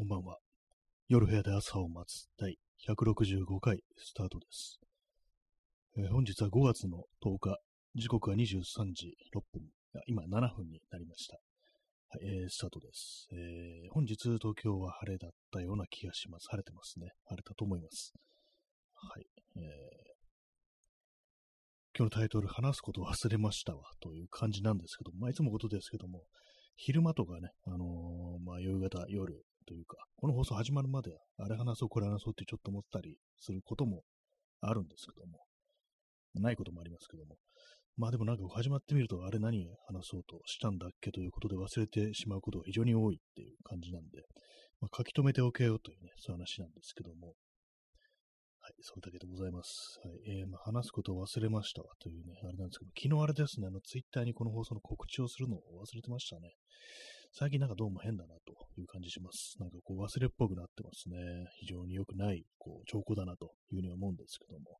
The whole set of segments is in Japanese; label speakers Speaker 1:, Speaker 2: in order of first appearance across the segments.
Speaker 1: こんばんは。夜部屋で朝を待つ第165回スタートです。えー本日は5月の10日、時刻は23時6分、今7分になりました。はい、えースタートです、えー本日東京は晴れだったような気がします。晴れてますね。晴れたと思います。はい。えー今日のタイトル、話すことを忘れましたわ、という感じなんですけども、まあ、いつもことですけども、昼間とかね、あのーまあ、夕方、夜というか、この放送始まるまで、あれ話そう、これ話そうってちょっと思ったりすることもあるんですけども、ないこともありますけども、まあでもなんか始まってみると、あれ何話そうとしたんだっけということで忘れてしまうことが非常に多いっていう感じなんで、まあ、書き留めておけよというね、そういう話なんですけども、はい、それだけでございます。はい、えーまあ、話すことを忘れましたというね、あれなんですけど、昨日あれですね、あの、ツイッターにこの放送の告知をするのを忘れてましたね。最近なんかどうも変だなという感じします。なんかこう忘れっぽくなってますね。非常に良くない、こう、兆候だなというふうに思うんですけども。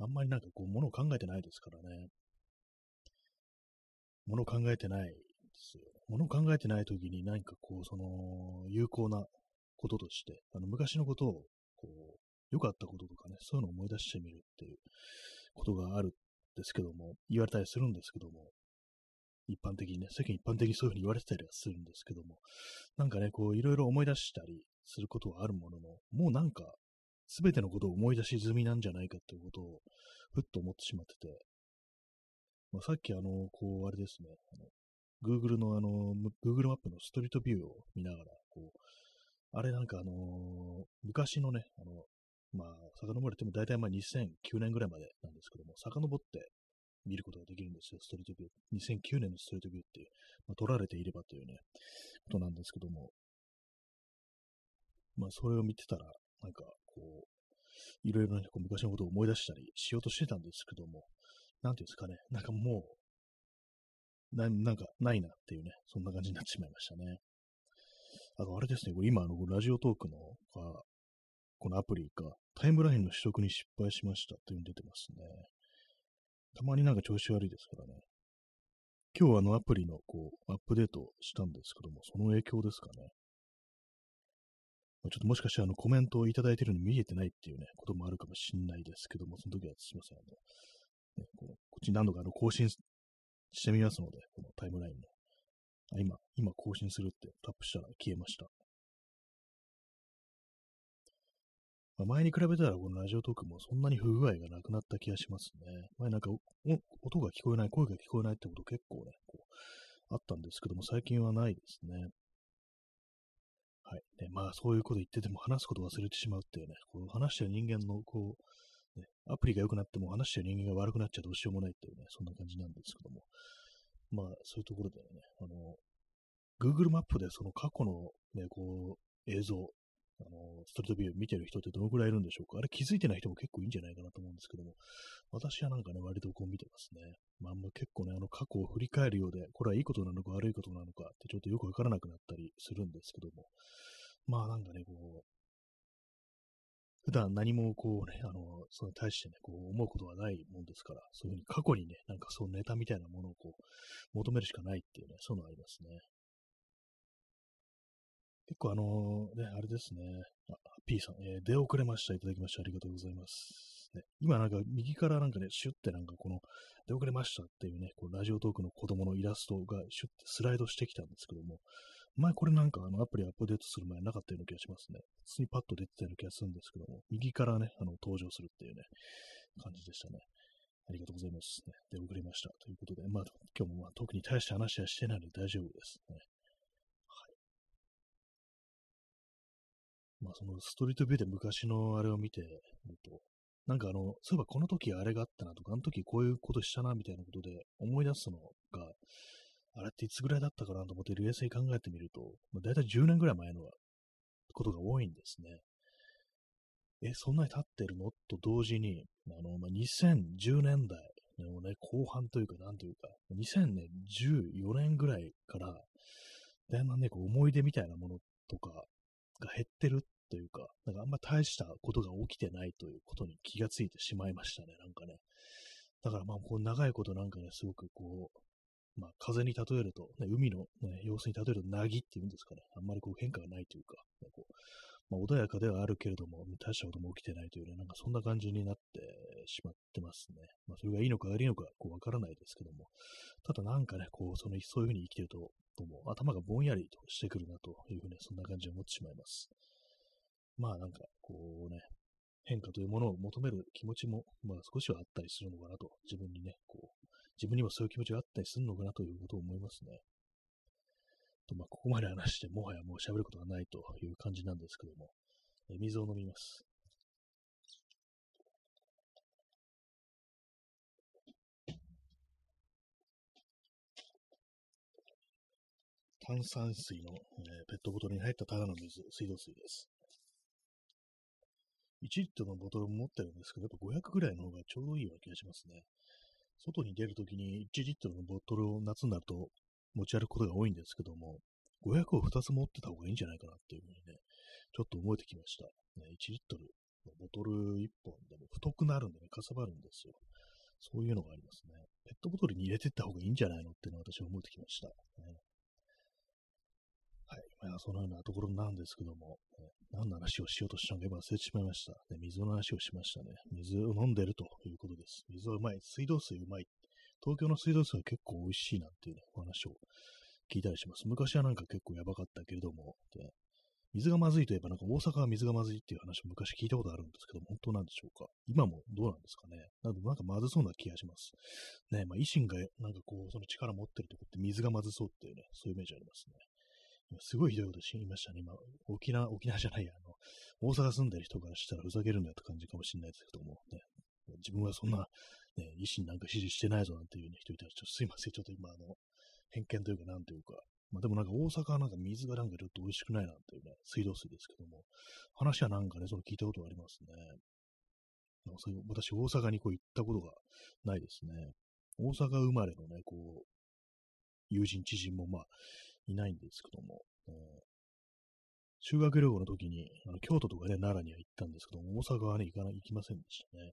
Speaker 1: あんまりなんかこう、ものを考えてないですからね。ものを考えてないですよ。ものを考えてないときに何かこう、その、有効なこととして、あの、昔のことを、こう、良かったこととかね、そういうのを思い出してみるっていうことがあるんですけども、言われたりするんですけども、一般的にね、世間一般的にそういうふうに言われてたりはするんですけども、なんかね、こう、いろいろ思い出したりすることはあるものの、もうなんか、すべてのことを思い出し済みなんじゃないかっていうことを、ふっと思ってしまってて、まあ、さっきあの、こう、あれですね、あの Google のあの、Google マップのストリートビューを見ながら、こう、あれなんかあのー昔のね、あの、まあ、遡れても大体まあ2009年ぐらいまでなんですけども、遡って見ることができるんですよ、ストリートビュー。2009年のストリートビューっていう、まあ、撮られていればというね、ことなんですけども、まあ、それを見てたら、なんか、こう、いろいろね、こう昔のことを思い出したりしようとしてたんですけども、なんていうんですかね、なんかもう、ななんか、ないなっていうね、そんな感じになってしまいましたね。あと、あれですね、これ今、あの、ラジオトークの、このアプリがタイムラインの取得に失敗しましたっていうの出てますね。たまになんか調子悪いですからね。今日あのアプリのこうアップデートしたんですけども、その影響ですかね。ちょっともしかしてあのコメントをいただいてるのに見えてないっていうね、こともあるかもしれないですけども、その時はすみません。あのね、このこっちに何度かあの更新してみますので、このタイムラインの。あ今、今更新するってタップしたら消えました。前に比べたら、このラジオトークもそんなに不具合がなくなった気がしますね。前なんか音が聞こえない、声が聞こえないってこと結構ね、こう、あったんですけども、最近はないですね。はい。ね、まあ、そういうこと言ってても話すこと忘れてしまうっていうね、こう話してる人間の、こう、ね、アプリが良くなっても話してる人間が悪くなっちゃどうしようもないっていうね、そんな感じなんですけども。まあ、そういうところでね、あの、Google マップでその過去のね、こう、映像、あの、ストリートビュー見てる人ってどのくらいいるんでしょうか？あれ気づいてない人も結構いいんじゃないかなと思うんですけども、私はなんかね、割とこう見てますね。まあ、ま結構ね、あの過去を振り返るようで、これはいいことなのか悪いことなのかってちょっとよくわからなくなったりするんですけども、まあなんかね、こう、普段何もこうね、あの、それに対してね、こう思うことはないもんですから、そういうふうに過去にね、なんかそうネタみたいなものをこう、求めるしかないっていうね、そういうのありますね。結構あのね、あれですね。あ、P さん、えー出遅れました。いただきましてありがとうございます。ね、今なんか右からなんかね、シュッてなんかこの出遅れましたっていうね、こうラジオトークの子供のイラストがシュッてスライドしてきたんですけども、前これなんかあのアプリアップデートする前なかったような気がしますね。普通にパッと出てたような気がするんですけども、右からね、あの登場するっていうね、感じでしたね。ありがとうございます。ね、出遅れました。ということで、まあ今日もまあ特に大した話はしてないので大丈夫ですね。まあそのストリートビューで昔のあれを見てると、なんかあの、そういえばこの時あれがあったなとか、あの時こういうことしたなみたいなことで思い出すのが、あれっていつぐらいだったかなと思って冷静に考えてみると、まあ、大体10年ぐらい前のことが多いんですね。え、そんなに経ってるの？と同時に、あの、まあ、2010年代のね、後半というか、なんというか、2014年ぐらいから、だんだんね、こう思い出みたいなものとかが減ってるというか、なんかあんま大したことが起きてないということに気がついてしまいましたね、なんかね。だからまあ、こう長いことなんかね、すごくこう、まあ、風に例えると、ね、海の、ね、様子に例えると、なぎっていうんですかね。あんまりこう変化がないというか、ね、こうまあ、穏やかではあるけれども、大したことも起きてないというね、なんかそんな感じになってしまってますね。まあ、それがいいのか悪いのか、こう、わからないですけども、ただなんかね、こう、その、そういうふうに生きてると、とも頭がぼんやりとしてくるなというふうに、そんな感じで思ってしまいます。まあなんか、こうね、変化というものを求める気持ちも、まあ少しはあったりするのかなと、自分にね、こう、自分にもそういう気持ちがあったりするのかなということを思いますね。と、まあ、ここまで話して、もはやもう喋ることがないという感じなんですけども、え水を飲みます。炭酸水の、え、ペットボトルに入ったただの水、水道水です。1リットルのボトルも持ってるんですけど、やっぱ500ぐらいの方がちょうどいいような気がしますね。外に出るときに1リットルのボトルを夏になると持ち歩くことが多いんですけども、500を2つ持ってた方がいいんじゃないかなっていうふうにね、ちょっと覚えてきました。ね、1リットルのボトル1本でも太くなるんでね、かさばるんですよ。そういうのがありますね。ペットボトルに入れてった方がいいんじゃないのっていうのは私は思ってきました。ね、はい。まあ、そのようなところなんですけども、ね、何の話をしようとしたのか今忘れてしまいました。ね、水の話をしましたね。水を飲んでるということです。水はうまい。水道水うまい。東京の水道水は結構美味しいなっていうね、お話を聞いたりします。昔はなんか結構やばかったけれども、で水がまずいといえば、なんか大阪は水がまずいっていう話を昔聞いたことあるんですけども、本当なんでしょうか？今もどうなんですかね？なんかなんかまずそうな気がします。ね、まあ維新がなんかこう、その力持ってるとこって水がまずそうっていうね、そういうイメージありますね。すごいひどいこと言いましたね。今、沖縄、沖縄じゃないや、あの、大阪住んでる人からしたらふざけるんだって感じかもしれないですけども、ね、自分はそんな、ね、維新なんか支持してないぞなんていう、ね、人いたら、ちょっとすいません、ちょっと今、あの、偏見というか、なんというか、まあでもなんか大阪はなんか水がなんかちょっと美味しくないなんていうね、水道水ですけども、話はなんかね、その聞いたことがありますね。そういう私、大阪にこう行ったことがないですね。大阪生まれのね、こう、友人、知人もまあ、いないんですけども、えー、修学旅行の時に、あの京都とかね、奈良には行ったんですけども、大阪はね、行かない、行きませんでしたね。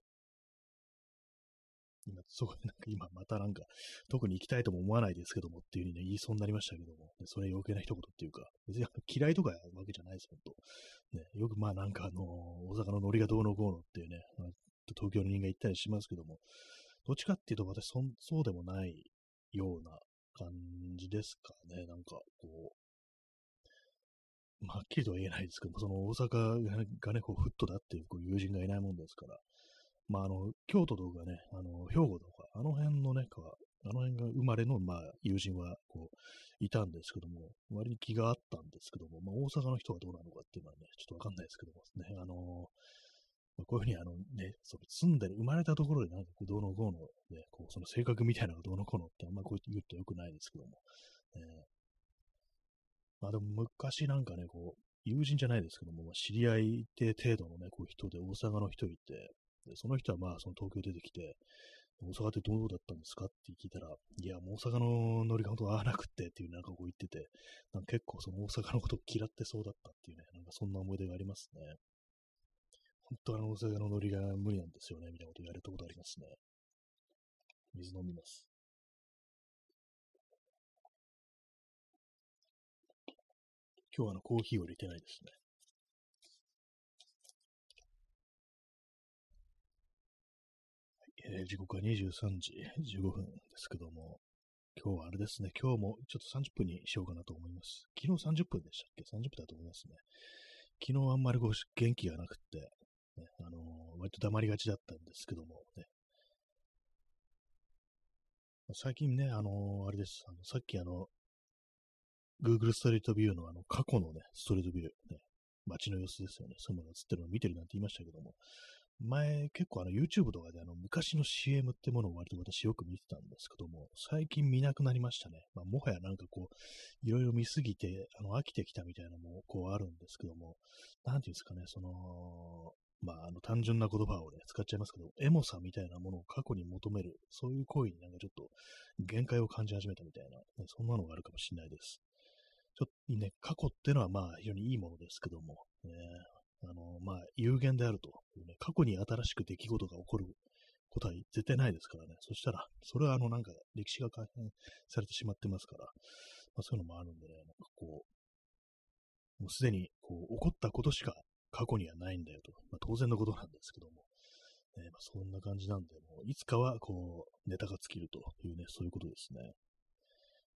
Speaker 1: 今、そう、なんか今またなんか、特に行きたいとも思わないですけどもっていう風にね、言いそうになりましたけども、それ余計な一言っていうか、別に嫌いとかわけじゃないです、本当ね、よくまあなんかあの、大阪のノリがどうのこうのっていうね、東京の人間行ったりしますけども、どっちかっていうと私そ、そうでもないような感じですかね、なんかこう、まあ、はっきりとは言えないですけども、その大阪がね、こう、フットだっていうこう友人がいないもんですから、まあ、あの、京都とかね、あの、兵庫とか、あの辺のね、あの辺が生まれの、まあ、友人は、こう、いたんですけども、割に気があったんですけども、まあ、大阪の人はどうなのかっていうのはね、ちょっとわかんないですけどもね、あのまあ、こういうふうに、あのね、その住んでる、生まれたところでなんかこう、どうのこうの、ね、こう、その性格みたいなのがどうのこうのってあんまこう言うとよくないですけども、ね、まあでも昔なんかね、こう、友人じゃないですけども、まあ、知り合いって程度のね、こう人で大阪の人いて、で、その人はまあ、その東京出てきて、大阪ってどうだったんですかって聞いたら、いや、もう大阪のノリが本当合わなくってっていうなんかこう言ってて、なんか結構その大阪のことを嫌ってそうだったっていうね、なんかそんな思い出がありますね。本当あの大阪のノリが無理なんですよね、みたいなこと言われたことありますね。水飲みます。今日はあのコーヒーを入れてないですね。えー、時刻は23時15分ですけども、今日はあれですね、今日もちょっと30分にしようかなと思います。昨日30分でしたっけ ?30 分だと思いますね。昨日あんまりこう元気がなくって、ね、あのー、割と黙りがちだったんですけども、ね、最近ね、あのー、あれです、あのさっきあの、Google ストリートビューのあの過去のね、ストリートビュー、ね、街の様子ですよね。そういうものが映ってるのを見てるなんて言いましたけども、前、結構あの YouTube とかであの昔の CM ってものを割と私よく見てたんですけども、最近見なくなりましたね。まあ、もはやなんかこう、いろいろ見すぎて、あの、飽きてきたみたいなのもこうあるんですけども、なんていうんですかね、その、まあ、あの、単純な言葉をね、使っちゃいますけど、エモさみたいなものを過去に求める、そういう行為になんかちょっと限界を感じ始めたみたいな、ね、そんなのがあるかもしれないです。ちょっとね、過去ってのはまあ非常にいいものですけども、ね、あの、まあ、有限であるとね、過去に新しく出来事が起こることは絶対ないですからね。そしたら、それはあの、なんか、歴史が改変されてしまってますから、まあ、そういうのもあるんでね、なんかこう、もうすでに、こう、起こったことしか過去にはないんだよと。まあ、当然のことなんですけども。ねまあ、そんな感じなんで、もういつかは、こう、ネタが尽きるというね、そういうことですね。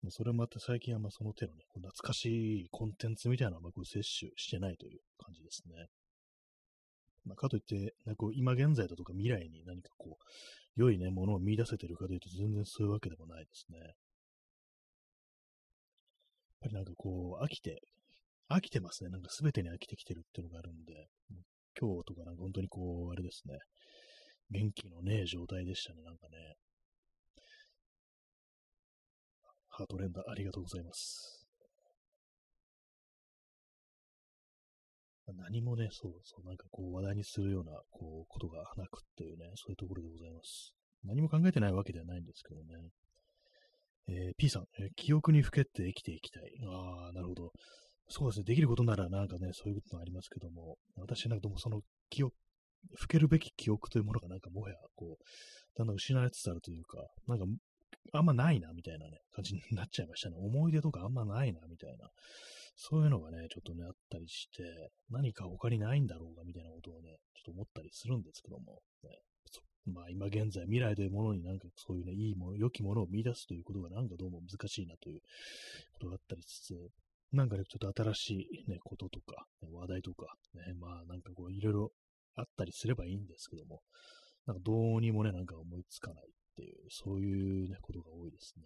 Speaker 1: それもあって最近はまその手のね、懐かしいコンテンツみたいなのはこう摂取してないという感じですね。まあ、かといって、なんかこう今現在だとか未来に何かこう、良いね、ものを見出せてるかというと全然そういうわけでもないですね。やっぱりなんかこう、飽きて、飽きてますね。なんか全てに飽きてきてるっていうのがあるんで、今日とかなんか本当にこう、あれですね、元気のねえ状態でしたね、なんかね。ハート連打ありがとうございます。何もね、そうそう、なんかこう話題にするようなこうことがなくっていうね、そういうところでございます。何も考えてないわけではないんですけどね。えー、P さん、えー、記憶にふけって生きていきたい。ああ、なるほど。そうですね、できることならなんかね、そういうことがありますけども、私なんかもその記憶、ふけるべき記憶というものがなんかもはや、こう、だんだん失われつつあるというか、なんかあんまないな、みたいなね、感じになっちゃいましたね。思い出とかあんまないな、みたいな。そういうのがね、ちょっとね、あったりして、何か他にないんだろうか、みたいなことをね、ちょっと思ったりするんですけども、ね、まあ今現在、未来というものになんかそういうね、いいもの、良きものを見出すということがなんかどうも難しいなということがあったりしつつ、なんかね、ちょっと新しいね、こととか、ね、話題とか、ね、まあなんかこういろいろあったりすればいいんですけども、なんかどうにもね、なんか思いつかないっていう、そういうね、ことが多いですね。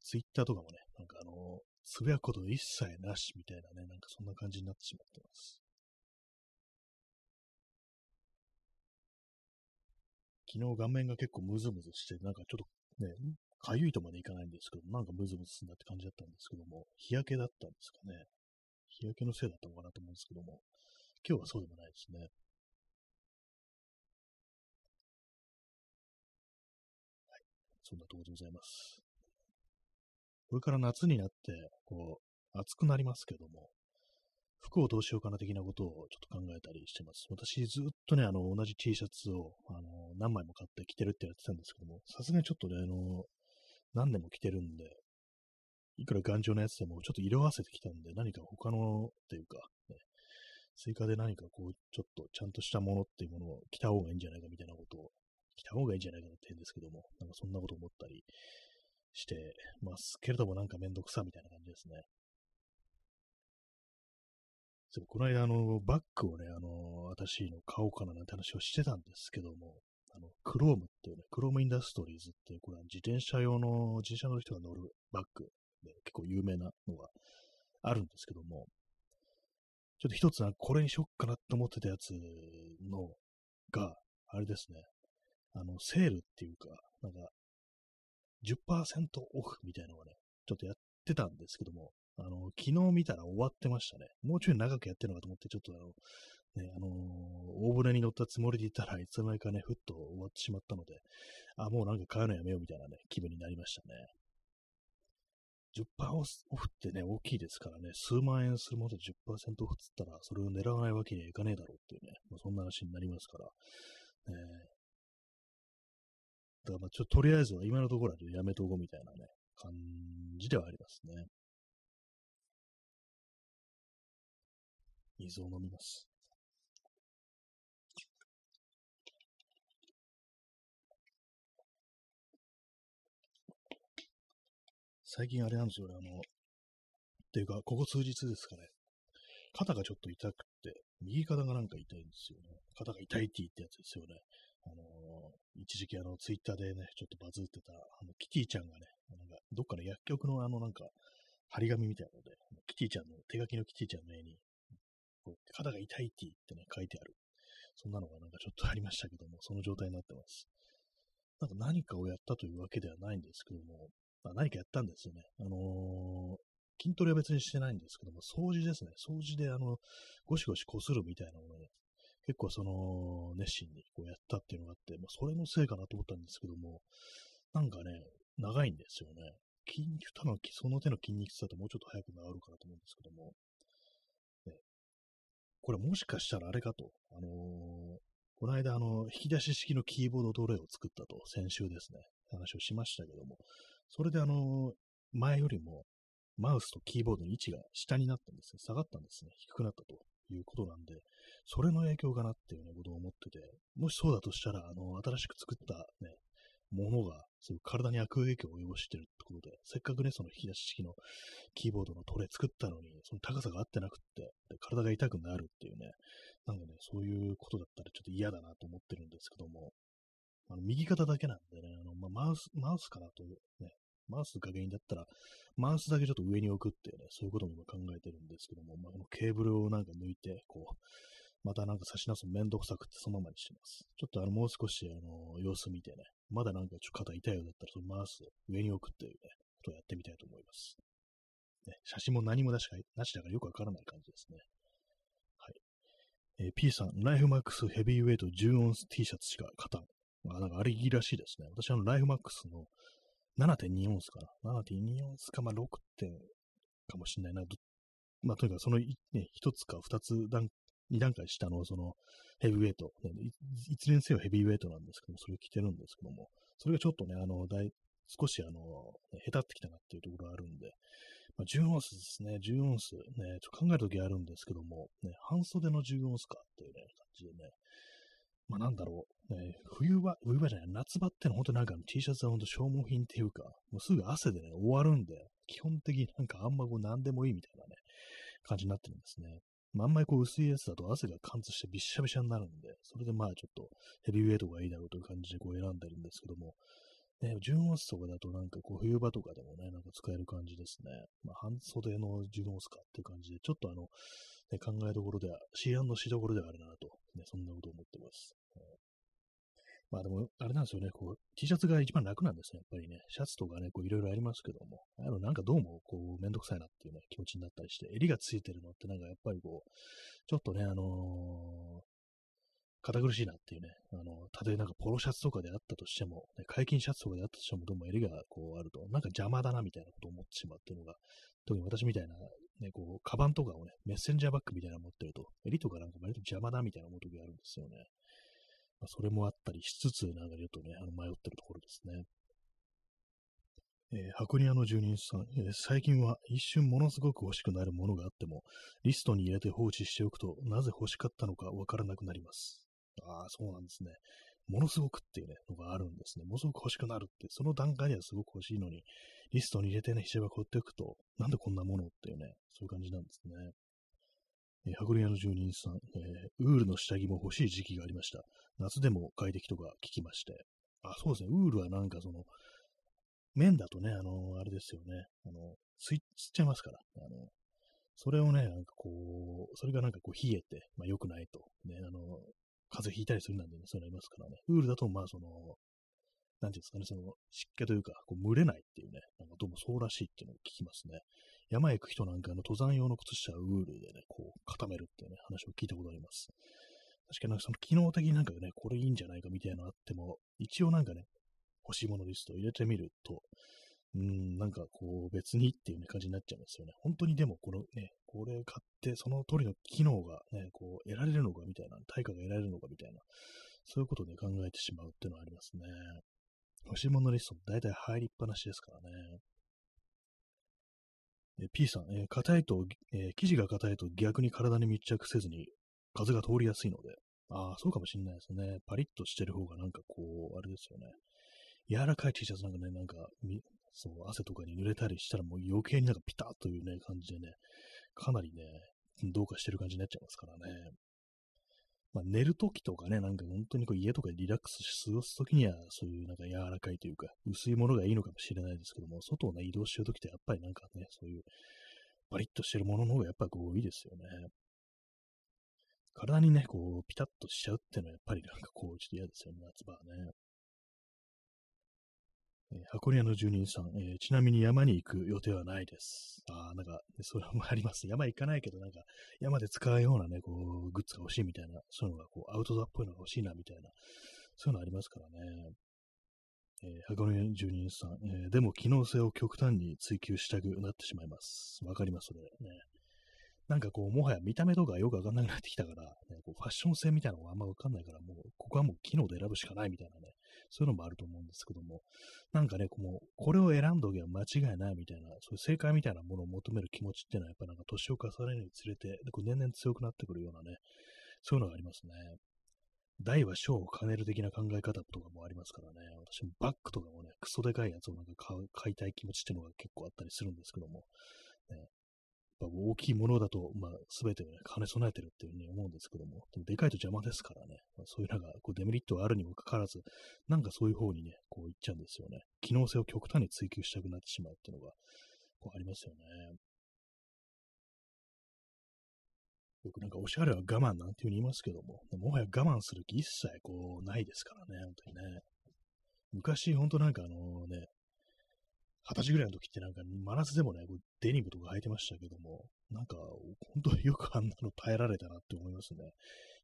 Speaker 1: ツイッターとかもね、なんかあの、つぶやくこと一切なしみたいなね、なんかそんな感じになってしまってます。昨日画面が結構ムズムズして、なんかちょっとね、かゆいとまでいかないんですけどもなんかムズムズすんだって感じだったんですけども、日焼けだったんですかね。日焼けのせいだったのかなと思うんですけども、今日はそうでもないですね。はいそんなところでございます。これから夏になって、こう、暑くなりますけども、服をどうしようかな的なことをちょっと考えたりしてます。私ずっとね、あの、同じ T シャツを、あの、何枚も買って着てるってやってたんですけども、さすがにちょっとね、あの、何年も着てるんで、いくら頑丈なやつでもちょっと色あせてきたんで、何か他のっていうか、ね、追加で何かこう、ちょっとちゃんとしたものっていうものを着た方がいいんじゃないかみたいなことを来た方がいいんじゃないかなって言うんですけども、なんかそんなこと思ったりしてますけれども、なんかめんどくさみたいな感じですね。でもこの間、あの、バッグをね、あの、私の買おうかななんて話をしてたんですけども、あの、クロームっていうね、クロームインダストリーズっていう、これは自転車用の、自転車の人が乗るバッグで、結構有名なのがあるんですけども、ちょっと一つはこれにしよっかなと思ってたやつの、が、あれですね、あの、セールっていうか、なんか、10%オフみたいなのがね、ちょっとやってたんですけども、あの、昨日見たら終わってましたね。もうちょい長くやってるのかと思って、ちょっとあの、ね、あのー、大船に乗ったつもりでいたらいつの間にかね、ふっと終わってしまったので、あ、もうなんか買うのやめようみたいなね、気分になりましたね。10%オフってね、大きいですからね、数万円するもので10%オフっつったら、それを狙わないわけにはいかねえだろうっていうね、まあ、そんな話になりますから、ね、だからまあちょとりあえずは今のところはやめとこうみたいなね、感じではありますね。水を飲みます。最近あれなんですよ、あの、っていうか、ここ数日ですかね、肩がちょっと痛くて、右肩がなんか痛いんですよね。肩が痛いって言ったやつですよね。あのー、一時期あの、ツイッターでね、ちょっとバズってた、あの、キティちゃんがね、なんか、どっかの薬局のあの、なんか、張り紙みたいなので、キティちゃんの、手書きのキティちゃんの絵に、こう肩が痛いって言ってね、書いてある。そんなのがなんかちょっとありましたけども、その状態になってます。なんか何かをやったというわけではないんですけども、まあ、何かやったんですよね。あのー、筋トレは別にしてないんですけども、掃除ですね。掃除であの、ゴシゴシ擦るみたいなものをね、結構その、熱心にこうやったっていうのがあって、まあ、それのせいかなと思ったんですけども、なんかね、長いんですよね。筋肉、多分その手の筋肉痛だともうちょっと早く治るかなと思うんですけども、これもしかしたらあれかと、あのー、この間、あの、引き出し式のキーボードトレを作ったと、先週ですね、話をしましたけども、それであの、前よりも、マウスとキーボードの位置が下になったんですね。下がったんですね。低くなったということなんで、それの影響かなっていうね、ことを思ってて、もしそうだとしたら、あの、新しく作ったね、ものが、そうい体に悪影響を及ぼしてるってことで、せっかくね、その引き出し式のキーボードのトレ作ったのに、その高さが合ってなくって、で体が痛くなるっていうね、なんかね、そういうことだったらちょっと嫌だなと思ってるんですけども、あの右肩だけなんでね、あのまあ、マウス、マウスかなというね、マウスが原因だったら、マウスだけちょっと上に置くっていうね、そういうことも考えてるんですけども、まあ、このケーブルをなんか抜いて、こう、またなんか差し直すのめんどくさくってそのままにしてます。ちょっとあの、もう少しあの、様子見てね、まだなんかちょっと肩痛いようだったら、そのマウスを上に置くっていうね、ことをやってみたいと思います。ね、写真も何もなしかなしだからよくわからない感じですね。はい。えー、P さん、ライフマックスヘビーウェイト10オンス T シャツしか勝たん。あ、なんかあれいいらしいですね。私あの、ライフマックスの7.2オンスかな。7.2オンスか、まあ6点かもしれないな。まあとにかくその、ね、1つか2つ段2段階下の？そのヘビーウェイト、一年生はヘビーウェイトなんですけども、それ着てるんですけども、それがちょっとね、あの、だい少しあの、下手ってきたなっていうところがあるんで、まあ、10オンスですね、10オンス、ね、ちょっと考えるときあるんですけども、ね、半袖の10オンスかっていうね、感じでね、まあなんだろう、ね、冬場、冬場じゃない、夏場ってのは本当なんか T シャツは本当消耗品っていうか、もうすぐ汗でね、終わるんで、基本的になんかあんまこう何でもいいみたいなね、感じになってるんですね。まあ、んまりこう薄いやつだと汗が貫通してびしゃびしゃになるんで、それでまあちょっとヘビーウェイトがいいだろうという感じでこう選んでるんですけども、ね、純オスとかだとなんかこう冬場とかでもね、なんか使える感じですね。まあ、半袖の純オスかっていう感じで、ちょっとあの、ね、考えどころでは、C& しどころではあるなと、ね、そんなこと思ってます。まあでも、あれなんですよね、こう、T シャツが一番楽なんですね、やっぱりね。シャツとかね、こういろいろありますけども、あの、なんかどうも、こう、めんどくさいなっていうね、気持ちになったりして、襟がついてるのってなんかやっぱりこう、ちょっとね、あのー、堅苦しいなっていうね、あの、たとえなんかポロシャツとかであったとしても、ね、解禁シャツとかであったとしても、どうも襟がこうあると、なんか邪魔だなみたいなことを思ってしまうっていうのが、特に私みたいな、ね、こう、カバンとかをね、メッセンジャーバッグみたいなの持ってると、襟とかなんか割と邪魔だみたいな思う時があるんですよね。まあ、それもあったりしつつ、なんかちょっとね、あの迷ってるところですね。えー、箱庭の住人さん、えー、最近は一瞬ものすごく欲しくなるものがあっても、リストに入れて放置しておくと、なぜ欲しかったのかわからなくなります。ああ、そうなんですね。ものすごくっていうね、のがあるんですね。ものすごく欲しくなるって、その段階ではすごく欲しいのに、リストに入れてね、筆箱放っておくと、なんでこんなものっていうね、そういう感じなんですね。えー、箱庭の住人さん、えー、ウールの下着も欲しい時期がありました。夏でも快適とか聞きまして。あ、そうですね。ウールはなんかその、麺だとね、あの、あれですよね。あの、吸っちゃいますから。あの、それをね、なんかこう、それがなんかこう冷えて、まあ良くないと。ね、あの、風邪ひいたりするなんでね、そういうのありますからね。ウールだと、まあその、なんていうんですかね、その湿気というか、こう蒸れないっていうね、なんかどうもそうらしいっていうのを聞きますね。山へ行く人なんかの登山用の靴下をウールでね、こう固めるっていうね、話を聞いたことあります。確かになんかその機能的になんかね、これいいんじゃないかみたいなのあっても、一応なんかね、欲しいものリストを入れてみると、うん、なんかこう別にっていう、ね、感じになっちゃいますよね。本当にでもこのね、これ買ってその通りの機能がね、こう得られるのかみたいな、対価が得られるのかみたいな、そういうことで考えてしまうっていうのはありますね。欲しいものリストも大体入りっぱなしですからね。え P さん、えー、硬いと、えー、生地が硬いと逆に体に密着せずに風が通りやすいので、ああ、そうかもしんないですね。パリッとしてる方がなんかこう、あれですよね。柔らかい T シャツなんかね、なんか、そう、汗とかに濡れたりしたらもう余計になんかピタッというね、感じでね、かなりね、どうかしてる感じになっちゃいますからね。まあ、寝るときとかね、なんか本当にこう家とかでリラックスし過ごすときには、そういうなんか柔らかいというか、薄いものがいいのかもしれないですけども、外をね、移動してるときってやっぱりなんかね、そういうバリッとしてるものの方がやっぱこういいですよね。体にね、こう、ピタッとしちゃうっていうのはやっぱりなんかこう、ちょっと嫌ですよね、夏場はね。えー、箱庭の住人さん、えー、ちなみに山に行く予定はないです。ああ、なんか、それもあります。山行かないけど、なんか、山で使うようなね、こう、グッズが欲しいみたいな、そういうのが、こう、アウトドアっぽいのが欲しいな、みたいな、そういうのありますからね。えー、箱根住人さん、えー、でも機能性を極端に追求したくなってしまいます。わかります、それね。なんかこう、もはや見た目とかよくわかんなくなってきたから、ね、こうファッション性みたいなのがあんまわかんないから、もう、ここはもう機能で選ぶしかないみたいなね、そういうのもあると思うんですけども、なんかね、こうこれを選んどけば間違いないみたいな、そういう正解みたいなものを求める気持ちっていうのは、やっぱなんか年を重ねるにつれて、こう年々強くなってくるようなね、そういうのがありますね。大は小を兼ねる的な考え方とかもありますからね、私もバッグとかもね、クソでかいやつをなんか買いたい気持ちっていうのが結構あったりするんですけども、ね、ぱ大きいものだと、まあ、すべてをね、兼ね備えてるっていうふうに思うんですけども、でもでかいと邪魔ですからね、まあ、そういうなんか、こうデメリットがあるにもかかわらず、なんかそういう方にね、こう行っちゃうんですよね。機能性を極端に追求したくなってしまうっていうのが、こうありますよね。よくなんかおしゃれは我慢なんていうふうに言いますけども、もはや我慢する気一切こうないですからね、本当にね。昔、本当なんかあのね、二十歳ぐらいの時ってなんか、真夏でもね、デニムとか履いてましたけども、なんか、本当によくあんなの耐えられたなって思いますね。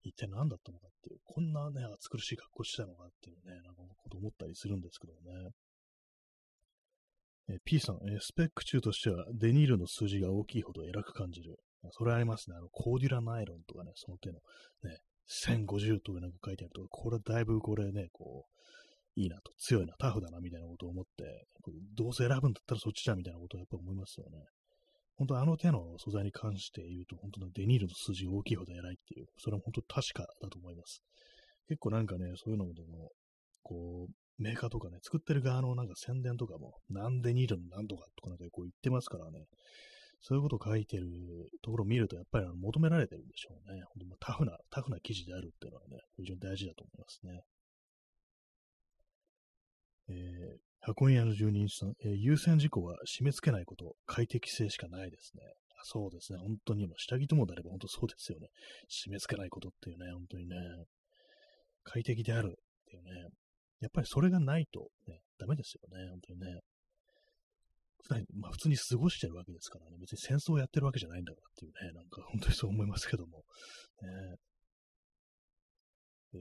Speaker 1: 一体何だったのかっていう、こんなね、暑苦しい格好してたのかっていうね、なんかこと思ったりするんですけどね。え P さん、えスペック中としては、デニールの数字が大きいほど偉く感じる。それありますね。あの、コーデュラナイロンとかね、その手の、ね、1050とかなんか書いてあるとか、これだいぶこれね、こう、いいなと、強いな、タフだな、みたいなことを思って、どうせ選ぶんだったらそっちだ、みたいなことをやっぱ思いますよね。本当あの手の素材に関して言うと、本当のデニールの数字が大きいほど偉いっていう、それは本当確かだと思います。結構なんかね、そういうのでも、こう、メーカーとかね、作ってる側のなんか宣伝とかも、なんでニールのなんとかとかなんかこう言ってますからね、そういうことを書いてるところを見ると、やっぱりあの求められてるんでしょうね。本当タフな、タフな記事であるっていうのはね、非常に大事だと思いますね。えー、箱屋の住人さん、えー、優先事項は締め付けないこと、快適性しかないですね。そうですね。本当に、下着ともであれば本当そうですよね。締め付けないことっていうね、本当にね、快適であるっていうね、やっぱりそれがないと、ね、ダメですよね、本当にね。普段、まあ、普通に過ごしてるわけですからね、別に戦争をやってるわけじゃないんだからっていうね、なんか本当にそう思いますけども、ね、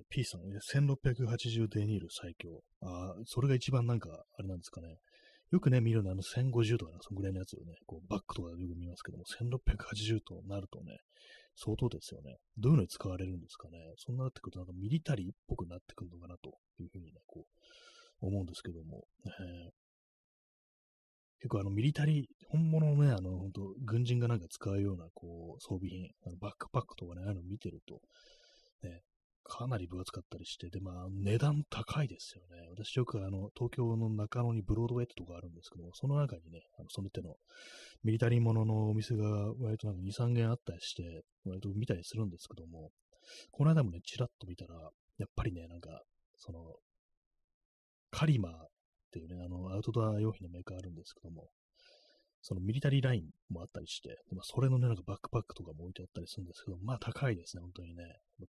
Speaker 1: P さん、1680デニール最強。ああそれが一番なんか、あれなんですかね。よくね、見るのはあの1050とかね、そのぐらいのやつをね、こうバックとかでよく見ますけども、1680となるとね、相当ですよね。どういうのに使われるんですかね。そんなってくるとなんかミリタリーっぽくなってくるのかなというふうにね、こう、思うんですけども。えー、結構あのミリタリー、本物のね、あの、本当軍人がなんか使うような、こう、装備品、あのバックパックとかね、ああいうの見てると、ね、かなり分厚かったりして、で、まあ、値段高いですよね。私よくあの、東京の中野にブロードウェイってとこあるんですけどもその中にね、あのその手のミリタリーもののお店が割となんか2、3軒あったりして、割と見たりするんですけども、この間もね、ちらっと見たら、やっぱりね、なんか、その、カリマーっていうね、あの、アウトドア用品のメーカーあるんですけども、そのミリタリーラインもあったりして、まあ、それのね、なんかバックパックとかも置いてあったりするんですけど、まあ高いですね、本当にね。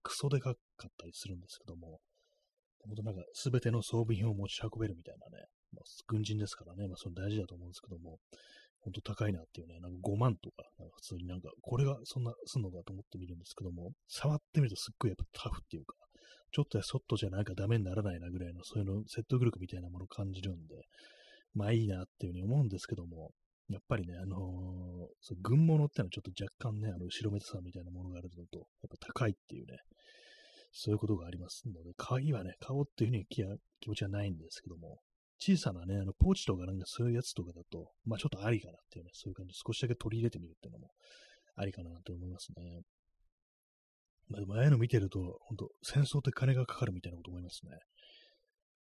Speaker 1: クソでかかったりするんですけども、本当なんか全ての装備品を持ち運べるみたいなね、まあ、軍人ですからね、まあそれ大事だと思うんですけども、本当高いなっていうね、なんか5万とか、なんか普通になんか、これがそんなすんのかと思ってみるんですけども、触ってみるとすっごいやっぱタフっていうか、ちょっとやそっとじゃなんかダメにならないなぐらいの、そういうの説得力みたいなものを感じるんで、まあいいなっていうふうに思うんですけども、やっぱりね、あのー、そ軍物ってのはちょっと若干ね、あの、後ろめたさみたいなものがあるのと、やっぱ高いっていうね、そういうことがありますので、鍵はね、買おうっていうふうに気持ちはないんですけども、小さなね、あの、ポーチとかなんかそういうやつとかだと、まあちょっとありかなっていうね、そういう感じで少しだけ取り入れてみるっていうのもありかなと思いますね。まあでもああいうの見てると、本当戦争って金がかかるみたいなこと思いますね。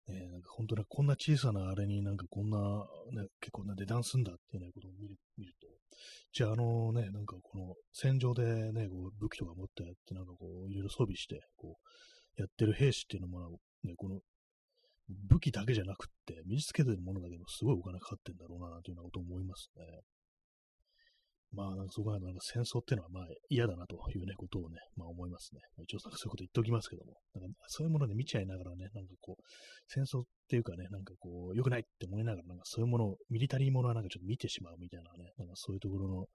Speaker 1: ね、なんか本当にこんな小さなあれになんかこんな、ね、結構な値段すんだっていうね、ことを見る見ると、じゃああのね、なんかこの戦場でね、こう武器とか持ってやって、なんかこういろいろ装備して、こうやってる兵士っていうのも、ね、この武器だけじゃなくって、身につけてるものだけど、すごいお金かかってんだろうな、というようなことを思いますね。まあ、なんかそこはなんか戦争っていうのはまあ嫌だなというね、ことをね、まあ思いますね。一応そういうこと言っておきますけども、なんかそういうもので見ちゃいながらね、なんかこう、戦争っていうかね、なんかこう、良くないって思いながら、なんかそういうものを、ミリタリーものはなんかちょっと見てしまうみたいなね、なんかそういうところの、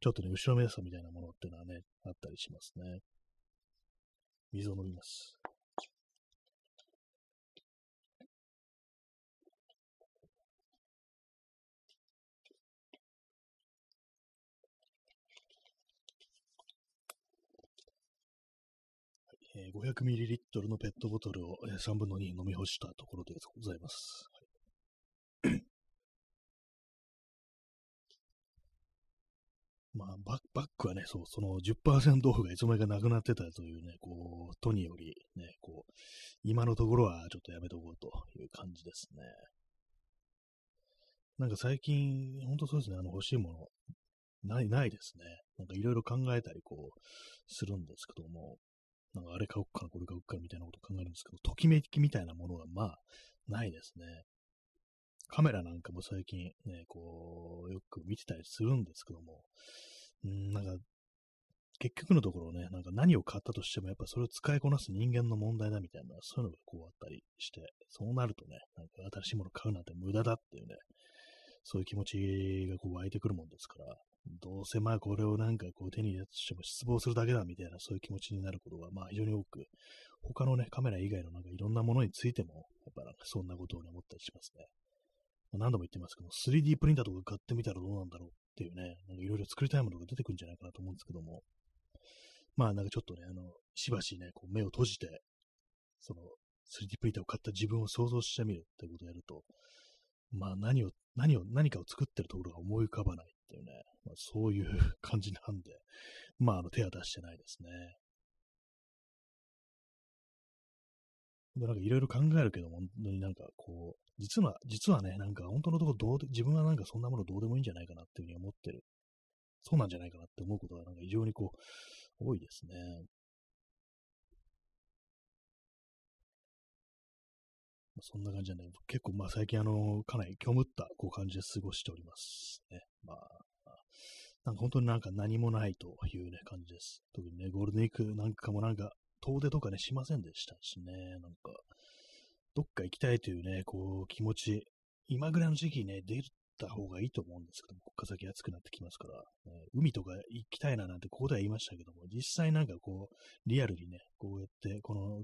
Speaker 1: ちょっとね、後ろめさみたいなものっていうのはね、あったりしますね。水を飲みます。500ml のペットボトルを3分の2飲み干したところでございます。まあ、バックはね、そう、その10%オフがいつの間にかなくなってたというね、こう、とにより、ね、こう、今のところはちょっとやめとこうという感じですね。なんか最近、ほんとそうですね、あの欲しいもの、ない、ないですね。なんかいろいろ考えたり、こう、するんですけども、なんかあれ買おっかな、これ買おっかなみたいなこと考えるんですけど、ときめきみたいなものがまあ、ないですね。カメラなんかも最近ね、こう、よく見てたりするんですけども、うん、なんか、結局のところね、なんか何を買ったとしても、やっぱそれを使いこなす人間の問題だみたいな、そういうのがこうあったりして、そうなるとね、なんか新しいもの買うなんて無駄だっていうね、そういう気持ちがこう湧いてくるもんですから、どうせまあこれをなんかこう手に入れしても失望するだけだみたいなそういう気持ちになることがまあ非常に多く、他のね、カメラ以外のなんかいろんなものについても、やっぱなんかそんなことをね、思ったりしますね。まあ、何度も言ってますけど、3D プリンターとか買ってみたらどうなんだろうっていうね、なんかいろいろ作りたいものが出てくるんじゃないかなと思うんですけども、まあなんかちょっとね、あの、しばしね、こう目を閉じて、その 3D プリンターを買った自分を想像してみるってことをやると、まあ何を、何を、何かを作ってるところが思い浮かばないていうね、まあ、そういう 感じなんで、まああの手は出してないですね。なんかいろいろ考えるけど、本当になんかこう、実は、実はね、なんか本当のところどう、自分はなんかそんなものどうでもいいんじゃないかなっていうふうに思ってる。そうなんじゃないかなって思うことがなんか非常にこう、多いですね。そんな感じじゃない、結構まあ最近あの、かなり虚無ったこう感じで過ごしておりますね。まあ、なんか本当になんか何もないというね、感じです。特にね、ゴールデンウィークなんかもなんか遠出とかね、しませんでしたしね、なんか、どっか行きたいというね、こう、気持ち、今ぐらいの時期ね、出るた方がいいと思うんですけども、こっから先暑くなってきますから、ね、海とか行きたいななんてここでは言いましたけども、実際なんかこう、リアルにね、こうやって、この、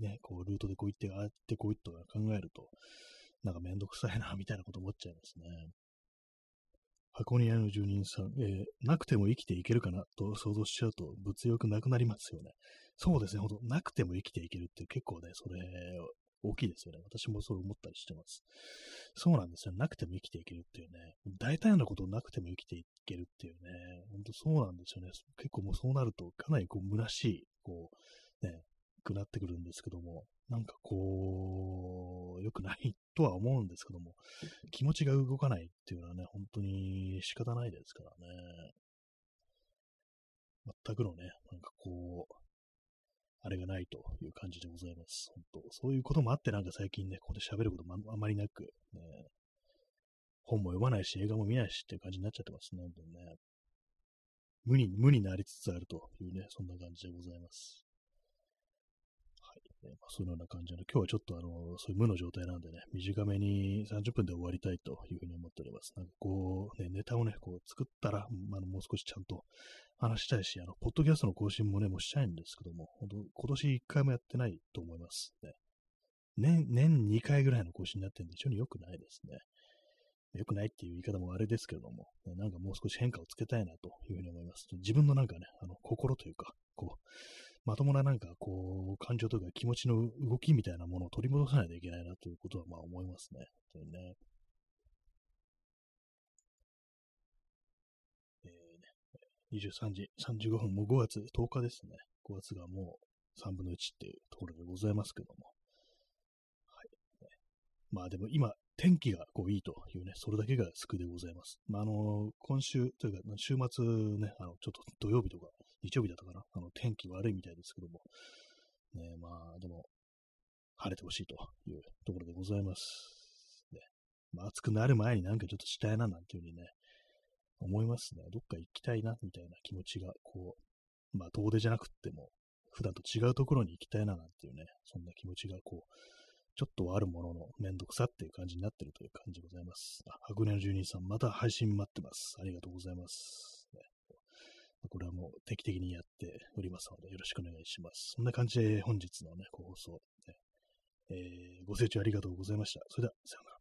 Speaker 1: ね、こう、ルートでこう行って、ああってこう行って考えると、なんかめんどくさいな、みたいなこと思っちゃいますね。箱庭の住人さん、えー、なくても生きていけるかなと想像しちゃうと物欲なくなりますよね。そうですね、ほんと、なくても生きていけるって結構ね、それ大きいですよね。私もそう思ったりしてます。そうなんですよ。なくても生きていけるっていうね。大体のことなくても生きていけるっていうね。ほんとそうなんですよね。結構もうそうなると、かなりこう、虚しい、こう、ね、くなってくるんですけども、なんかこう、良くないとは思うんですけども、気持ちが動かないっていうのはね、本当に仕方ないですからね。全くのね、なんかこう、あれがないという感じでございます。本当そういうこともあってなんか最近ね、ここで喋ることもあまりなく、ね、本も読まないし、映画も見ないしっていう感じになっちゃってますね、本当にね。無に、無になりつつあるというね、そんな感じでございます。ねまあ、そのような感じで、今日はちょっとあの、そういう無の状態なんでね、短めに30分で終わりたいというふうに思っております。なんかこう、ね、ネタをね、こう作ったら、あ、もう少しちゃんと話したいし、あの、ポッドキャストの更新もね、もうしたいんですけども、本当今年1回もやってないと思いますね。年、年2回ぐらいの更新になってるんで、非常に良くないですね。良くないっていう言い方もあれですけれども、ね、なんかもう少し変化をつけたいなというふうに思います。自分のなんかね、あの、心というか、こう、まともななんかこう、感情とか気持ちの動きみたいなものを取り戻さないといけないなということはまあ思いますね。本当にね。23時35分、もう5月10日ですね。5月がもう3分の1っていうところでございますけども。はい。まあでも今、天気がこういいというね、それだけが救いでございます。まあ、あの、今週というか、週末ね、あの、ちょっと土曜日とか日曜日だったかな、あの、天気悪いみたいですけども、ね、まあ、でも、晴れてほしいというところでございます。ね、まあ、暑くなる前になんかちょっとしたいななんていうふうにね、思いますね。どっか行きたいな、みたいな気持ちが、こう、まあ、遠出じゃなくっても、普段と違うところに行きたいな、なんていうね、そんな気持ちが、こう、ちょっとあるもののめんどくさっていう感じになってるという感じでございます。あ、白年の住人さん、また配信待ってます。ありがとうございます。これはもう定期的にやっておりますので、よろしくお願いします。そんな感じで本日のね、放送、ねえー、ご清聴ありがとうございました。それでは、さようなら。